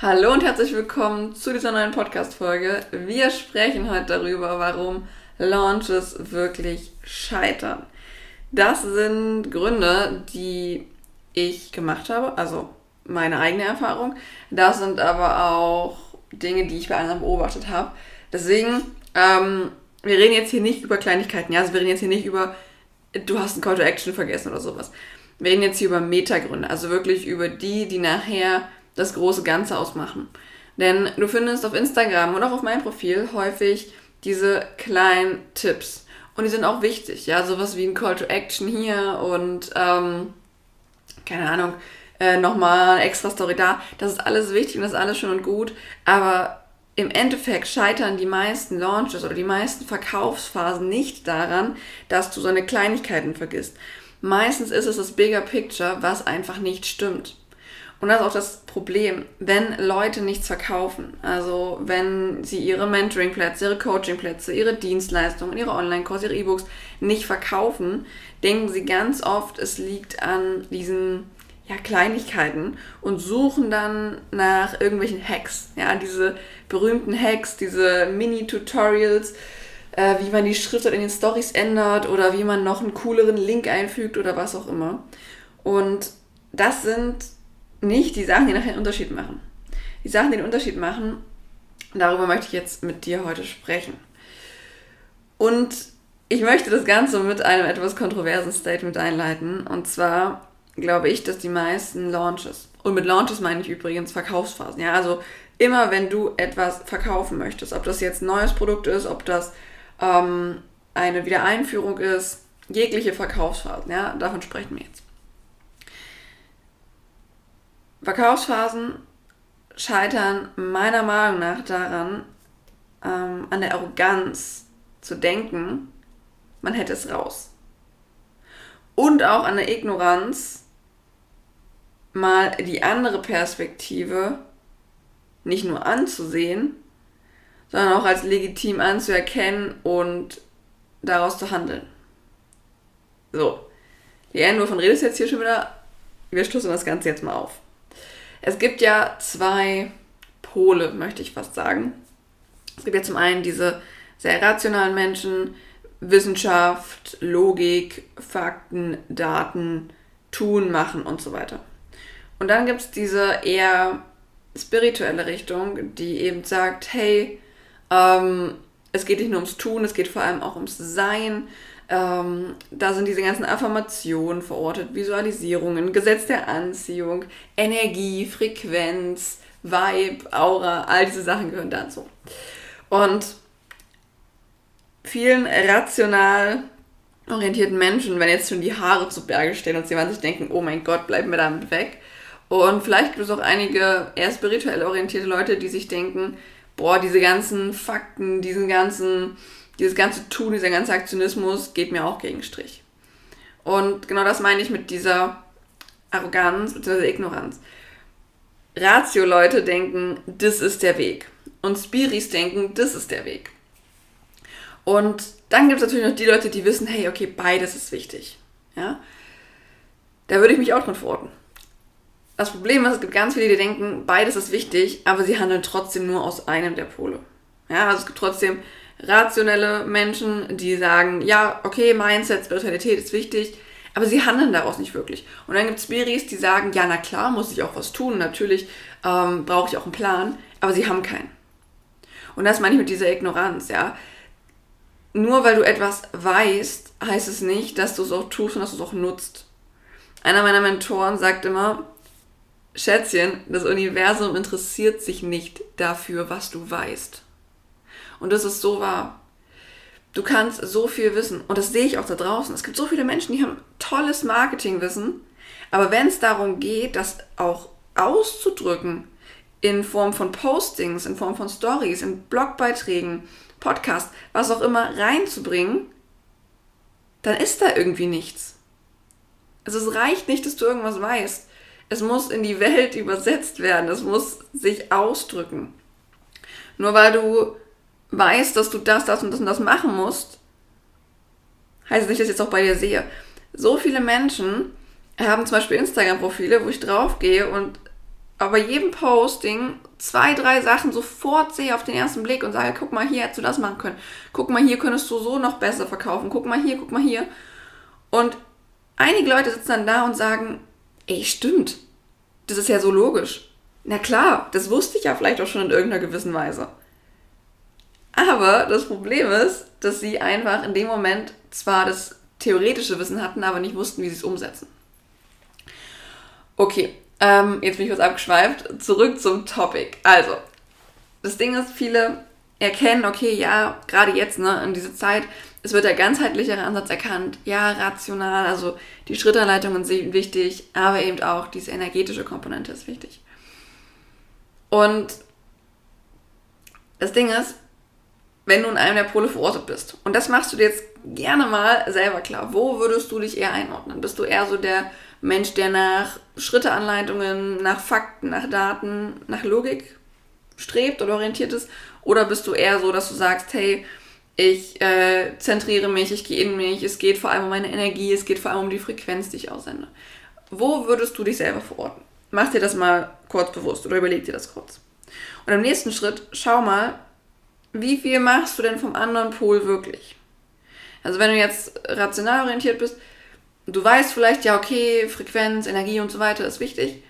Hallo und herzlich willkommen zu dieser neuen Podcast-Folge. Wir sprechen heute darüber, warum Launches wirklich scheitern. Das sind Gründe, die ich gemacht habe, also meine eigene Erfahrung. Das sind aber auch Dinge, die ich bei anderen beobachtet habe. Deswegen, ähm, wir reden jetzt hier nicht über Kleinigkeiten. Ja, also wir reden jetzt hier nicht über, du hast einen Call to Action vergessen oder sowas. Wir reden jetzt hier über Metagründe, also wirklich über die, die nachher das große Ganze ausmachen. Denn du findest auf Instagram und auch auf meinem Profil häufig diese kleinen Tipps. Und die sind auch wichtig, ja, sowas wie ein Call to Action hier und ähm, keine Ahnung, äh, nochmal eine extra Story da. Das ist alles wichtig und das ist alles schön und gut, aber im Endeffekt scheitern die meisten Launches oder die meisten Verkaufsphasen nicht daran, dass du so eine Kleinigkeiten vergisst. Meistens ist es das Bigger Picture, was einfach nicht stimmt. Und das ist auch das Problem, wenn Leute nichts verkaufen. Also wenn sie ihre Mentoring-Plätze, ihre Coaching-Plätze, ihre Dienstleistungen, ihre Online-Kurse, ihre E-Books nicht verkaufen, denken sie ganz oft, es liegt an diesen ja, Kleinigkeiten und suchen dann nach irgendwelchen Hacks. Ja, diese berühmten Hacks, diese Mini-Tutorials, äh, wie man die Schritte in den Stories ändert oder wie man noch einen cooleren Link einfügt oder was auch immer. Und das sind nicht die Sachen, die nachher einen Unterschied machen. Die Sachen, die den Unterschied machen, darüber möchte ich jetzt mit dir heute sprechen. Und ich möchte das Ganze mit einem etwas kontroversen Statement einleiten. Und zwar glaube ich, dass die meisten Launches, und mit Launches meine ich übrigens Verkaufsphasen, ja, also immer wenn du etwas verkaufen möchtest, ob das jetzt ein neues Produkt ist, ob das ähm, eine Wiedereinführung ist, jegliche Verkaufsphasen, ja, davon sprechen wir jetzt. Verkaufsphasen scheitern meiner Meinung nach daran, ähm, an der Arroganz zu denken, man hätte es raus. Und auch an der Ignoranz, mal die andere Perspektive nicht nur anzusehen, sondern auch als legitim anzuerkennen und daraus zu handeln. So, die Anne, wovon redest du jetzt hier schon wieder? Wir stoßen das Ganze jetzt mal auf. Es gibt ja zwei Pole, möchte ich fast sagen. Es gibt ja zum einen diese sehr rationalen Menschen, Wissenschaft, Logik, Fakten, Daten, tun, machen und so weiter. Und dann gibt es diese eher spirituelle Richtung, die eben sagt, hey, ähm, es geht nicht nur ums Tun, es geht vor allem auch ums Sein. Ähm, da sind diese ganzen Affirmationen verortet, Visualisierungen, Gesetz der Anziehung, Energie, Frequenz, Vibe, Aura, all diese Sachen gehören dazu. Und vielen rational orientierten Menschen, wenn jetzt schon die Haare zu Berge stehen und sie werden sich denken, oh mein Gott, bleiben wir damit weg. Und vielleicht gibt es auch einige eher spirituell orientierte Leute, die sich denken, boah, diese ganzen Fakten, diesen ganzen dieses ganze Tun, dieser ganze Aktionismus geht mir auch gegen Strich. Und genau das meine ich mit dieser Arroganz bzw. Ignoranz. Ratio-Leute denken, das ist der Weg. Und Spiris denken, das ist der Weg. Und dann gibt es natürlich noch die Leute, die wissen, hey, okay, beides ist wichtig. Ja? Da würde ich mich auch dran verorten. Das Problem ist, es gibt ganz viele, die denken, beides ist wichtig, aber sie handeln trotzdem nur aus einem der Pole. Ja, also es gibt trotzdem rationelle Menschen, die sagen, ja, okay, Mindset, Spiritualität ist wichtig, aber sie handeln daraus nicht wirklich. Und dann gibt es Spiris, die sagen, ja, na klar, muss ich auch was tun, natürlich ähm, brauche ich auch einen Plan, aber sie haben keinen. Und das meine ich mit dieser Ignoranz, ja. Nur weil du etwas weißt, heißt es nicht, dass du es auch tust und dass du es auch nutzt. Einer meiner Mentoren sagt immer, Schätzchen, das Universum interessiert sich nicht dafür, was du weißt. Und das ist so wahr. Du kannst so viel wissen. Und das sehe ich auch da draußen. Es gibt so viele Menschen, die haben tolles Marketingwissen. Aber wenn es darum geht, das auch auszudrücken, in Form von Postings, in Form von Stories, in Blogbeiträgen, Podcast, was auch immer reinzubringen, dann ist da irgendwie nichts. Also es reicht nicht, dass du irgendwas weißt. Es muss in die Welt übersetzt werden. Es muss sich ausdrücken. Nur weil du weißt, dass du das, das und das und das machen musst, heißt nicht, dass ich das jetzt auch bei dir sehe. So viele Menschen haben zum Beispiel Instagram-Profile, wo ich draufgehe und aber bei jedem Posting zwei, drei Sachen sofort sehe auf den ersten Blick und sage, guck mal, hier hättest du das machen können. Guck mal, hier könntest du so noch besser verkaufen. Guck mal hier, guck mal hier. Und einige Leute sitzen dann da und sagen, ey, stimmt. Das ist ja so logisch. Na klar, das wusste ich ja vielleicht auch schon in irgendeiner gewissen Weise. Aber das Problem ist, dass sie einfach in dem Moment zwar das theoretische Wissen hatten, aber nicht wussten, wie sie es umsetzen. Okay, ähm, jetzt bin ich kurz abgeschweift. Zurück zum Topic. Also, das Ding ist, viele erkennen, okay, ja, gerade jetzt, ne, in dieser Zeit, es wird der ganzheitlichere Ansatz erkannt. Ja, rational, also die Schrittanleitungen sind wichtig, aber eben auch diese energetische Komponente ist wichtig. Und das Ding ist, wenn du in einem der Pole verortet bist, und das machst du dir jetzt gerne mal selber klar, wo würdest du dich eher einordnen? Bist du eher so der Mensch, der nach Schritteanleitungen, nach Fakten, nach Daten, nach Logik strebt oder orientiert ist? Oder bist du eher so, dass du sagst, hey, ich äh, zentriere mich, ich gehe in mich, es geht vor allem um meine Energie, es geht vor allem um die Frequenz, die ich aussende. Wo würdest du dich selber verorten? Mach dir das mal kurz bewusst oder überleg dir das kurz. Und im nächsten Schritt schau mal, wie viel machst du denn vom anderen Pol wirklich? Also wenn du jetzt rational orientiert bist, du weißt vielleicht, ja, okay, Frequenz, Energie und so weiter ist wichtig,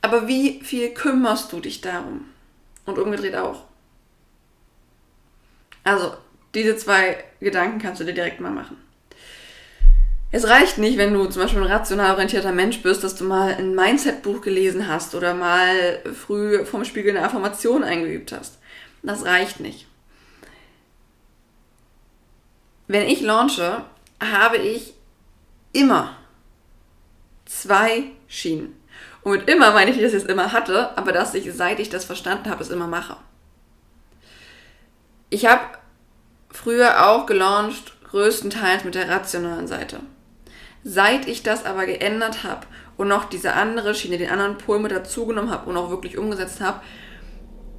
aber wie viel kümmerst du dich darum? Und umgedreht auch. Also, diese zwei Gedanken kannst du dir direkt mal machen. Es reicht nicht, wenn du zum Beispiel ein rational orientierter Mensch bist, dass du mal ein Mindset-Buch gelesen hast oder mal früh vom Spiegel eine Affirmation eingeübt hast. Das reicht nicht. Wenn ich launche, habe ich immer zwei Schienen. Und mit immer meine ich dass ich es immer hatte, aber dass ich, seit ich das verstanden habe, es immer mache. Ich habe früher auch gelauncht, größtenteils mit der rationalen Seite. Seit ich das aber geändert habe und noch diese andere Schiene, den anderen Pol mit dazugenommen habe und auch wirklich umgesetzt habe,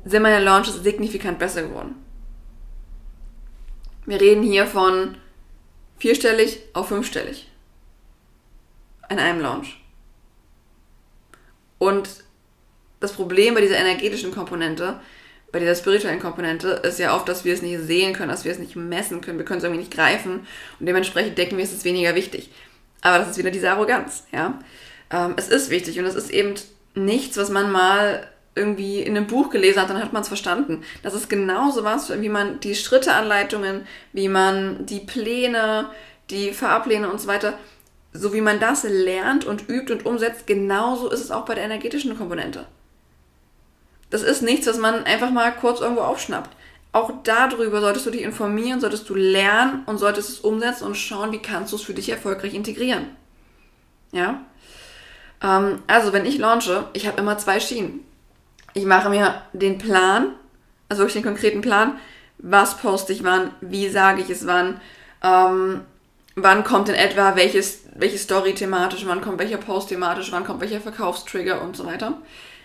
sind meine Launches signifikant besser geworden. Wir reden hier von vierstellig auf fünfstellig. In einem Launch. Und das Problem bei dieser energetischen Komponente, bei dieser spirituellen Komponente, ist ja oft, dass wir es nicht sehen können, dass wir es nicht messen können, wir können es irgendwie nicht greifen und dementsprechend denken wir, es ist weniger wichtig. Aber das ist wieder diese Arroganz, ja. Ähm, es ist wichtig und es ist eben nichts, was man mal irgendwie in einem Buch gelesen hat, dann hat man es verstanden. Das ist genauso was, wie man die Schritteanleitungen, wie man die Pläne, die Fahrpläne und so weiter, so wie man das lernt und übt und umsetzt, genauso ist es auch bei der energetischen Komponente. Das ist nichts, was man einfach mal kurz irgendwo aufschnappt. Auch darüber solltest du dich informieren, solltest du lernen und solltest es umsetzen und schauen, wie kannst du es für dich erfolgreich integrieren. Ja? Ähm, also, wenn ich launche, ich habe immer zwei Schienen. Ich mache mir den Plan, also wirklich den konkreten Plan, was poste ich wann, wie sage ich es wann, ähm, wann kommt in etwa welches, welche Story thematisch, wann kommt welcher Post thematisch, wann kommt welcher Verkaufstrigger und so weiter.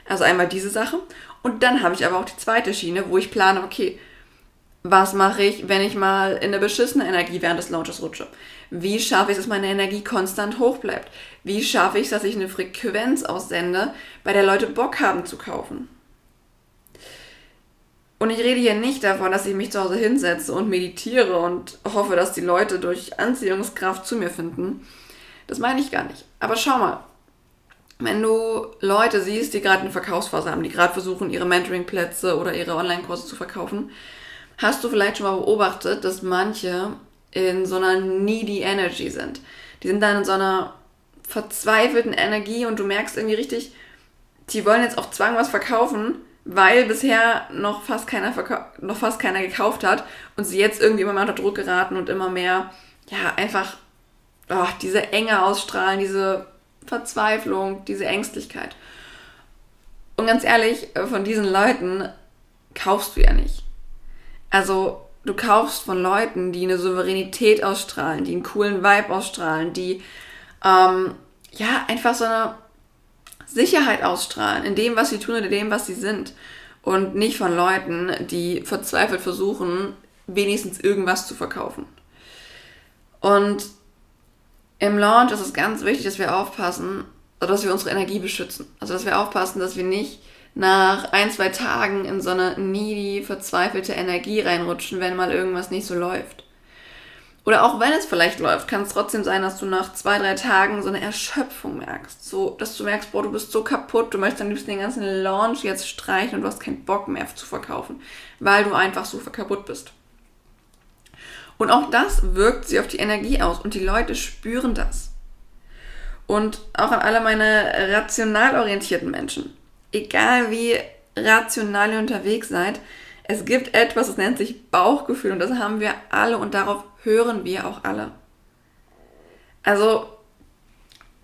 Also einmal diese Sache. Und dann habe ich aber auch die zweite Schiene, wo ich plane, okay, was mache ich, wenn ich mal in eine beschissene Energie während des Launches rutsche? Wie schaffe ich es, dass meine Energie konstant hoch bleibt? Wie schaffe ich es, dass ich eine Frequenz aussende, bei der Leute Bock haben zu kaufen? Und ich rede hier nicht davon, dass ich mich zu Hause hinsetze und meditiere und hoffe, dass die Leute durch Anziehungskraft zu mir finden. Das meine ich gar nicht. Aber schau mal, wenn du Leute siehst, die gerade eine Verkaufsphase haben, die gerade versuchen, ihre Mentoring-Plätze oder ihre Online-Kurse zu verkaufen, hast du vielleicht schon mal beobachtet, dass manche in so einer needy Energy sind. Die sind dann in so einer verzweifelten Energie und du merkst irgendwie richtig, die wollen jetzt auf Zwang was verkaufen, weil bisher noch fast keiner noch fast keiner gekauft hat und sie jetzt irgendwie immer mehr unter Druck geraten und immer mehr, ja, einfach oh, diese Enge ausstrahlen, diese Verzweiflung, diese Ängstlichkeit. Und ganz ehrlich, von diesen Leuten kaufst du ja nicht. Also, du kaufst von Leuten, die eine Souveränität ausstrahlen, die einen coolen Vibe ausstrahlen, die ähm, ja einfach so eine Sicherheit ausstrahlen in dem, was sie tun und in dem, was sie sind. Und nicht von Leuten, die verzweifelt versuchen, wenigstens irgendwas zu verkaufen. Und im Launch ist es ganz wichtig, dass wir aufpassen, dass wir unsere Energie beschützen. Also dass wir aufpassen, dass wir nicht nach ein, zwei Tagen in so eine needy, verzweifelte Energie reinrutschen, wenn mal irgendwas nicht so läuft. Oder auch wenn es vielleicht läuft, kann es trotzdem sein, dass du nach zwei, drei Tagen so eine Erschöpfung merkst. So, dass du merkst, boah, du bist so kaputt, du möchtest am liebsten den ganzen Launch jetzt streichen und du hast keinen Bock mehr zu verkaufen, weil du einfach so kaputt bist. Und auch das wirkt sich auf die Energie aus und die Leute spüren das. Und auch an alle meine rational orientierten Menschen. Egal wie rational ihr unterwegs seid, es gibt etwas, das nennt sich Bauchgefühl und das haben wir alle und darauf hören wir auch alle. Also,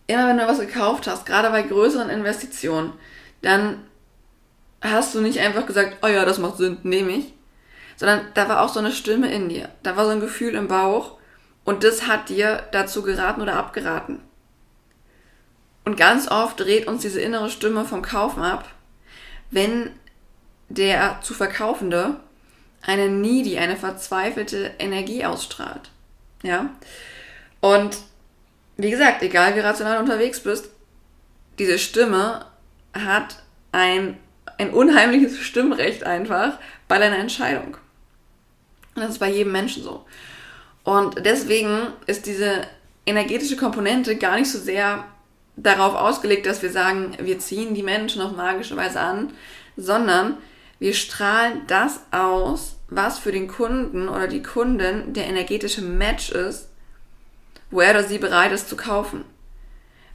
immer wenn du was gekauft hast, gerade bei größeren Investitionen, dann hast du nicht einfach gesagt, oh ja, das macht Sinn, nehme ich. Sondern da war auch so eine Stimme in dir. Da war so ein Gefühl im Bauch und das hat dir dazu geraten oder abgeraten. Und ganz oft dreht uns diese innere Stimme vom Kaufen ab, wenn der zu Verkaufende eine needy, eine verzweifelte Energie ausstrahlt. Ja? Und wie gesagt, egal wie rational unterwegs bist, diese Stimme hat ein, ein unheimliches Stimmrecht einfach bei deiner Entscheidung. Und das ist bei jedem Menschen so. Und deswegen ist diese energetische Komponente gar nicht so sehr darauf ausgelegt, dass wir sagen, wir ziehen die Menschen auf magische Weise an, sondern wir strahlen das aus, was für den Kunden oder die Kundin der energetische Match ist, wo er oder sie bereit ist zu kaufen.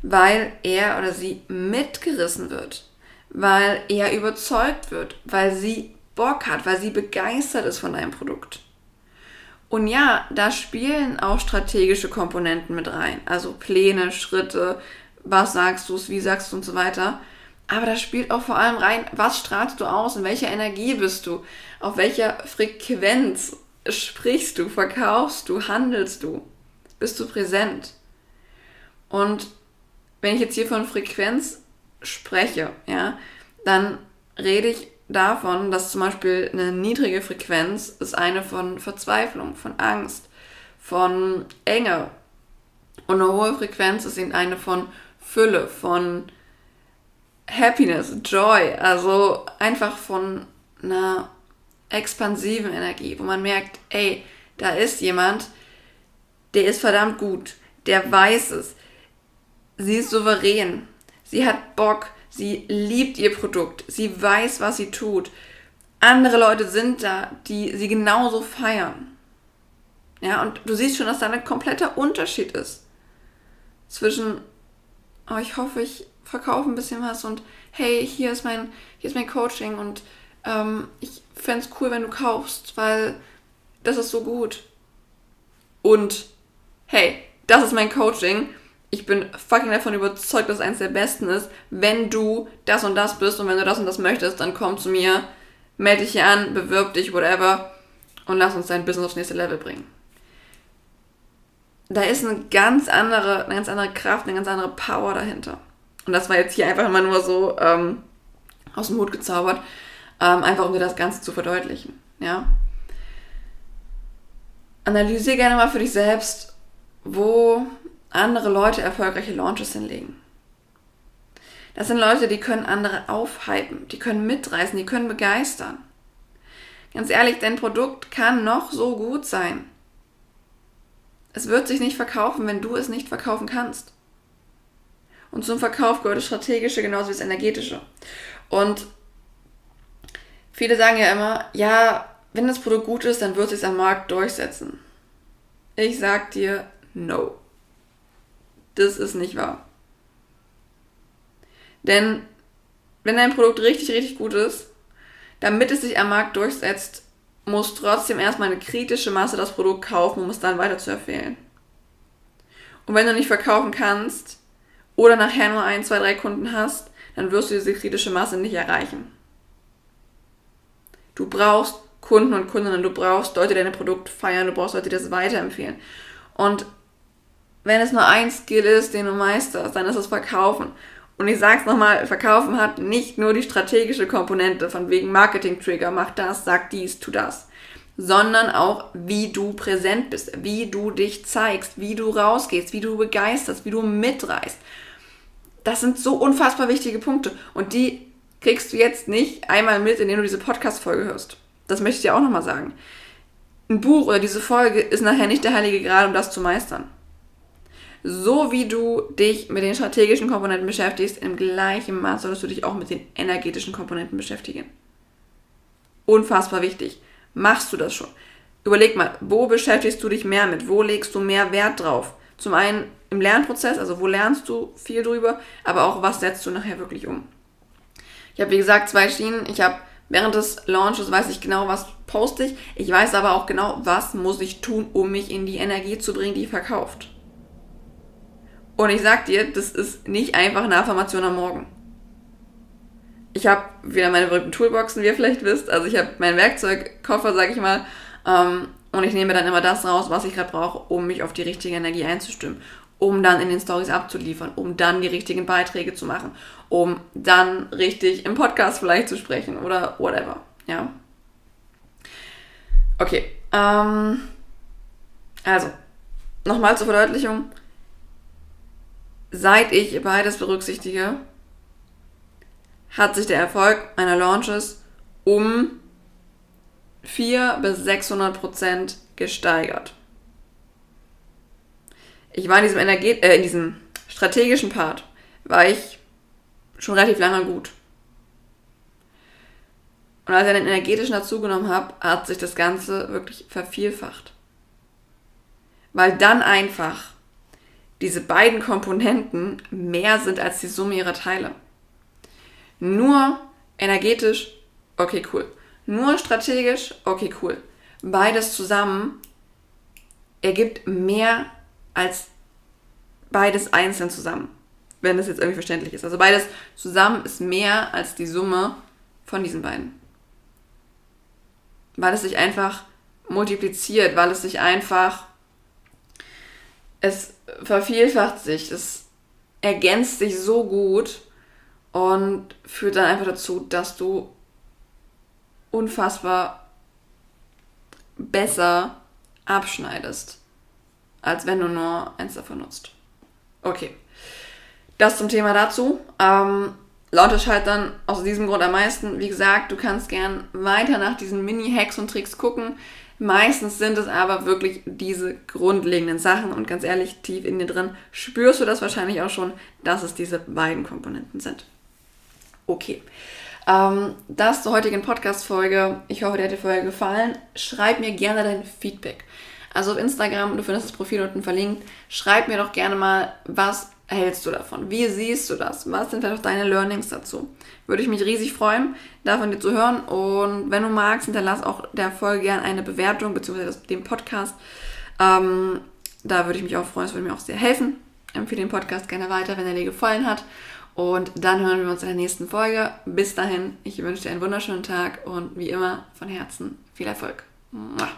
Weil er oder sie mitgerissen wird, weil er überzeugt wird, weil sie Bock hat, weil sie begeistert ist von deinem Produkt. Und ja, da spielen auch strategische Komponenten mit rein. Also Pläne, Schritte, was sagst du, wie sagst du und so weiter. Aber da spielt auch vor allem rein, was strahlst du aus, in welcher Energie bist du, auf welcher Frequenz sprichst du, verkaufst du, handelst du, bist du präsent. Und wenn ich jetzt hier von Frequenz spreche, ja, dann rede ich davon, dass zum Beispiel eine niedrige Frequenz ist eine von Verzweiflung, von Angst, von Enge. Und eine hohe Frequenz ist eben eine von Fülle, von Happiness, Joy, also einfach von einer expansiven Energie, wo man merkt, ey, da ist jemand, der ist verdammt gut, der weiß es, sie ist souverän, sie hat Bock, sie liebt ihr Produkt, sie weiß, was sie tut. Andere Leute sind da, die sie genauso feiern. Ja, und du siehst schon, dass da ein kompletter Unterschied ist zwischen, oh, ich hoffe, ich verkaufe ein bisschen was und hey, hier ist mein, hier ist mein Coaching und ähm, ich fände es cool, wenn du kaufst, weil das ist so gut. Und hey, das ist mein Coaching. Ich bin fucking davon überzeugt, dass es eines der besten ist. Wenn du das und das bist und wenn du das und das möchtest, dann komm zu mir, melde dich hier an, bewirb dich, whatever und lass uns dein Business aufs nächste Level bringen. Da ist eine ganz andere, eine ganz andere Kraft, eine ganz andere Power dahinter. Und das war jetzt hier einfach immer nur so ähm, aus dem Hut gezaubert, ähm, einfach um dir das Ganze zu verdeutlichen. Ja? Analysiere gerne mal für dich selbst, wo andere Leute erfolgreiche Launches hinlegen. Das sind Leute, die können andere aufhypen, die können mitreißen, die können begeistern. Ganz ehrlich, dein Produkt kann noch so gut sein. Es wird sich nicht verkaufen, wenn du es nicht verkaufen kannst. Und zum Verkauf gehört das Strategische genauso wie das Energetische. Und viele sagen ja immer, ja, wenn das Produkt gut ist, dann wird es sich am Markt durchsetzen. Ich sag dir, no. Das ist nicht wahr. Denn wenn dein Produkt richtig, richtig gut ist, damit es sich am Markt durchsetzt, muss trotzdem erstmal eine kritische Masse das Produkt kaufen, um es dann weiter zu empfehlen. Und wenn du nicht verkaufen kannst, oder nachher nur ein, zwei, drei Kunden hast, dann wirst du diese kritische Masse nicht erreichen. Du brauchst Kunden und Kundinnen, du brauchst Leute, die dein Produkt feiern, du brauchst Leute, die das weiterempfehlen. Und wenn es nur ein Skill ist, den du meisterst, dann ist es Verkaufen. Und ich sag's nochmal, Verkaufen hat nicht nur die strategische Komponente von wegen Marketing-Trigger, mach das, sag dies, tu das sondern auch, wie du präsent bist, wie du dich zeigst, wie du rausgehst, wie du begeisterst, wie du mitreißt. Das sind so unfassbar wichtige Punkte. Und die kriegst du jetzt nicht einmal mit, indem du diese Podcast-Folge hörst. Das möchte ich dir auch nochmal sagen. Ein Buch oder diese Folge ist nachher nicht der heilige Grad, um das zu meistern. So wie du dich mit den strategischen Komponenten beschäftigst, im gleichen Maß solltest du dich auch mit den energetischen Komponenten beschäftigen. Unfassbar wichtig. Machst du das schon? Überleg mal, wo beschäftigst du dich mehr mit? Wo legst du mehr Wert drauf? Zum einen im Lernprozess, also wo lernst du viel drüber, aber auch was setzt du nachher wirklich um? Ich habe wie gesagt zwei Schienen. Ich habe während des Launches weiß ich genau, was poste ich. Ich weiß aber auch genau, was muss ich tun, um mich in die Energie zu bringen, die verkauft. Und ich sag dir, das ist nicht einfach eine Affirmation am Morgen. Ich habe wieder meine berühmten Toolboxen, wie ihr vielleicht wisst. Also ich habe meinen Werkzeugkoffer, sag ich mal, ähm, und ich nehme dann immer das raus, was ich gerade brauche, um mich auf die richtige Energie einzustimmen, um dann in den Stories abzuliefern, um dann die richtigen Beiträge zu machen, um dann richtig im Podcast vielleicht zu sprechen oder whatever. Ja. Okay. Ähm, also, nochmal zur Verdeutlichung. Seit ich beides berücksichtige, hat sich der Erfolg meiner Launches um 400 bis 600 Prozent gesteigert. Ich war in diesem, Energet äh, in diesem strategischen Part, war ich schon relativ lange gut. Und als ich den energetischen dazugenommen habe, hat sich das Ganze wirklich vervielfacht. Weil dann einfach diese beiden Komponenten mehr sind als die Summe ihrer Teile. Nur energetisch, okay, cool. Nur strategisch, okay, cool. Beides zusammen ergibt mehr als beides einzeln zusammen. Wenn das jetzt irgendwie verständlich ist. Also beides zusammen ist mehr als die Summe von diesen beiden. Weil es sich einfach multipliziert, weil es sich einfach, es vervielfacht sich, es ergänzt sich so gut und führt dann einfach dazu, dass du unfassbar besser abschneidest, als wenn du nur eins davon nutzt. Okay. Das zum Thema dazu. Ähm, Laute scheitern aus diesem Grund am meisten. Wie gesagt, du kannst gern weiter nach diesen Mini-Hacks und Tricks gucken. Meistens sind es aber wirklich diese grundlegenden Sachen und ganz ehrlich, tief in dir drin spürst du das wahrscheinlich auch schon, dass es diese beiden Komponenten sind. Okay. Ähm, das zur heutigen Podcast-Folge. Ich hoffe, dir hat die Folge gefallen. Schreib mir gerne dein Feedback. Also auf Instagram, du findest das Profil unten verlinkt. Schreib mir doch gerne mal, was hältst du davon? Wie siehst du das? Was sind vielleicht auch deine Learnings dazu? Würde ich mich riesig freuen, davon dir zu hören. Und wenn du magst, hinterlass auch der Folge gerne eine Bewertung, beziehungsweise dem Podcast. Ähm, da würde ich mich auch freuen, es würde mir auch sehr helfen. Empfehle den Podcast gerne weiter, wenn er dir gefallen hat. Und dann hören wir uns in der nächsten Folge. Bis dahin, ich wünsche dir einen wunderschönen Tag und wie immer von Herzen viel Erfolg. Mua.